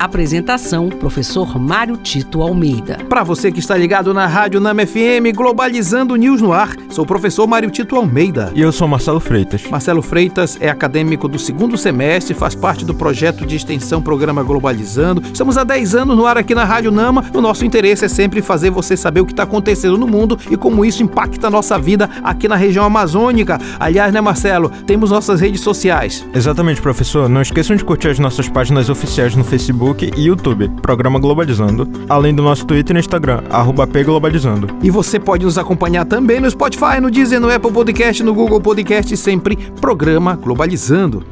Apresentação: Professor Mário Tito Almeida. Para você que está ligado na Rádio Nama FM, Globalizando News no ar, sou o professor Mário Tito Almeida. E eu sou Marcelo Freitas. Marcelo Freitas é acadêmico do segundo semestre, faz parte do projeto de extensão Programa Globalizando. Estamos há 10 anos no ar aqui na Rádio Nama. O nosso interesse é sempre fazer você saber o que está acontecendo no mundo e como isso impacta a nossa vida aqui na região amazônica. Aliás, né, Marcelo? Temos nossas redes sociais. Exatamente, professor. Não esqueçam de curtir as nossas páginas oficiais no Facebook Facebook e YouTube, Programa Globalizando, além do nosso Twitter e Instagram, arroba Globalizando. E você pode nos acompanhar também no Spotify, no Deezer, no Apple Podcast, no Google Podcast, sempre Programa Globalizando.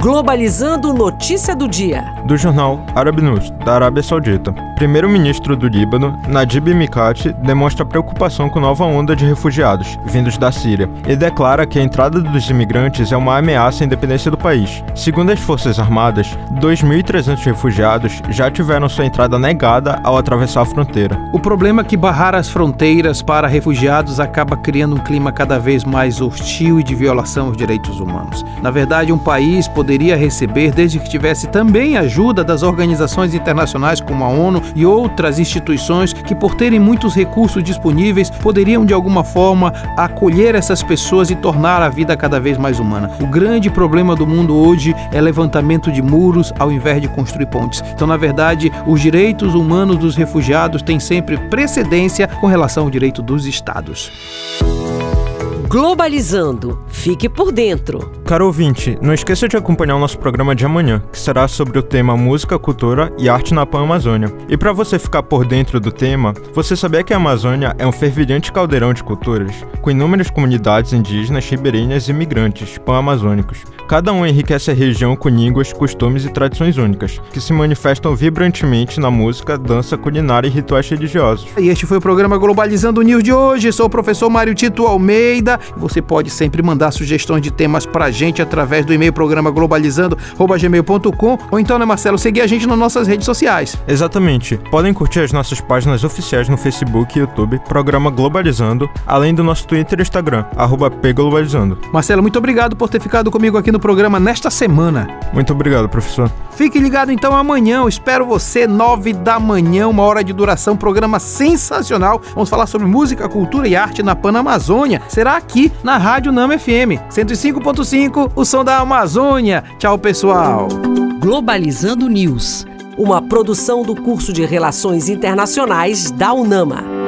Globalizando notícia do dia. Do jornal Arab News, da Arábia Saudita. Primeiro-ministro do Líbano, Najib Mikati, demonstra preocupação com nova onda de refugiados vindos da Síria e declara que a entrada dos imigrantes é uma ameaça à independência do país. Segundo as Forças Armadas, 2.300 refugiados já tiveram sua entrada negada ao atravessar a fronteira. O problema é que barrar as fronteiras para refugiados acaba criando um clima cada vez mais hostil e de violação aos direitos humanos. Na verdade, um país poderia receber desde que tivesse também ajuda das organizações internacionais como a ONU e outras instituições que, por terem muitos recursos disponíveis, poderiam de alguma forma acolher essas pessoas e tornar a vida cada vez mais humana. O grande problema do mundo hoje é levantamento de muros ao invés de construir pontes. Então, na verdade, os direitos humanos dos refugiados têm sempre precedência com relação ao direito dos Estados. Globalizando. Fique por dentro. Caro ouvinte, não esqueça de acompanhar o nosso programa de amanhã, que será sobre o tema Música, Cultura e Arte na Pan-Amazônia. E para você ficar por dentro do tema, você sabia que a Amazônia é um fervilhante caldeirão de culturas, com inúmeras comunidades indígenas, ribeirinhas e migrantes pan-amazônicos. Cada um enriquece a região com línguas, costumes e tradições únicas, que se manifestam vibrantemente na música, dança, culinária e rituais religiosos. E este foi o programa Globalizando News de hoje. Sou o professor Mário Tito Almeida. Você pode sempre mandar sugestões de temas pra gente através do e-mail programa globalizando@gmail.com ou então, né, Marcelo, seguir a gente nas nossas redes sociais. Exatamente. Podem curtir as nossas páginas oficiais no Facebook e YouTube, Programa Globalizando, além do nosso Twitter e Instagram, pglobalizando. Marcelo, muito obrigado por ter ficado comigo aqui no programa nesta semana. Muito obrigado, professor. Fique ligado então amanhã, eu espero você, nove da manhã, uma hora de duração, programa sensacional. Vamos falar sobre música, cultura e arte na Panamazônia. Será aqui na Rádio Nama FM 105.5, o som da Amazônia. Tchau, pessoal. Globalizando News, uma produção do curso de Relações Internacionais da UNAMA.